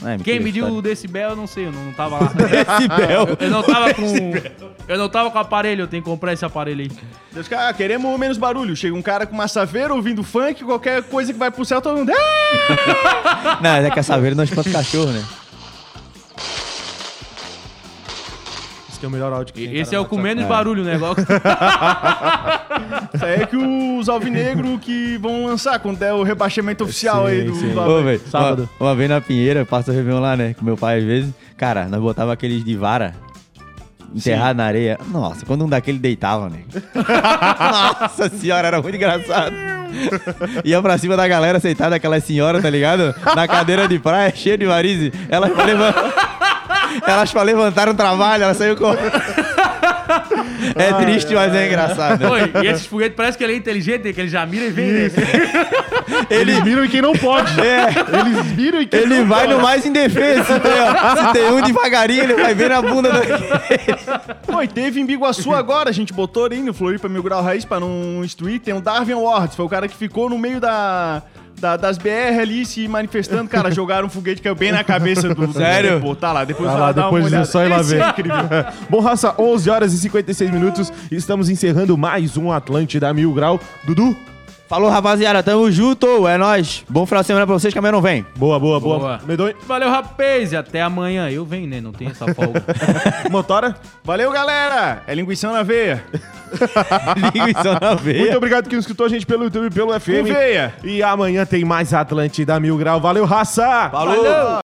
É, Quem mediu história. o decibel, eu não sei. Eu não, <laughs> <laughs> não tava lá. Decibel. Eu não tava com. Eu não tava com o aparelho. Eu tenho que comprar esse aparelho aí. Os caras, ah, queremos menos barulho. Chega um cara com uma saveira ouvindo funk, qualquer coisa que vai pro céu, todo mundo. "Ah!" <laughs> Não, é que a saveira não espanta o cachorro, né? Esse que é o melhor áudio que tem. Esse cara, é o com menos barulho, né? <laughs> Isso aí é que os alvinegros que vão lançar quando der o rebaixamento oficial aí do. sim. Ô, velho, Sábado. Uma, uma vez na Pinheira, eu passo o Réveillon lá, né? Com meu pai às vezes. Cara, nós botava aqueles de vara. Enterrado na areia. Nossa, quando um daquele deitava, né? <laughs> Nossa senhora, era muito engraçado. Ia pra cima da galera sentada, aquela senhora, tá ligado? Na cadeira de praia, <laughs> cheia de varize. Elas pra levantar. Elas pra levantar um trabalho, ela saiu correndo. É triste, mas é engraçado. né? Oi, e esses foguetes parece que ele é inteligente, que ele já mira e vem, né? <laughs> Eles miram em quem não pode. É. Eles miram em quem Ele não vai pode. no mais indefeso. Se tem, se tem um devagarinho, ele vai ver na bunda daquele. Pô, e teve em Biguaçu agora, a gente botou ali no Floripa Mil Grau Raiz pra não instruir, tem o Darwin Awards, foi o cara que ficou no meio da, da- das BR ali se manifestando, cara, jogaram um foguete que caiu bem na cabeça do... <laughs> Sério? Pô, tá lá, depois vai lá, dar depois uma só ir lá ver. é incrível. <laughs> Bom, raça, 11 horas e 56 minutos. Estamos encerrando mais um Atlântida Mil Grau. Dudu, Falou, rapaziada. Tamo junto. É nóis. Bom final de semana pra vocês que amanhã não vem. boa, boa, boa. Boa. Medonho, Valeu, rapaz. E até amanhã. Eu venho, né? Não tem essa folga. <laughs> Motora, Valeu, galera! É linguição na veia. <laughs> Liga na veia. muito obrigado quem escutou a gente pelo YouTube e pelo Com FM. veia! E amanhã tem mais Atlântida Mil Grau. Valeu, raça! Falou.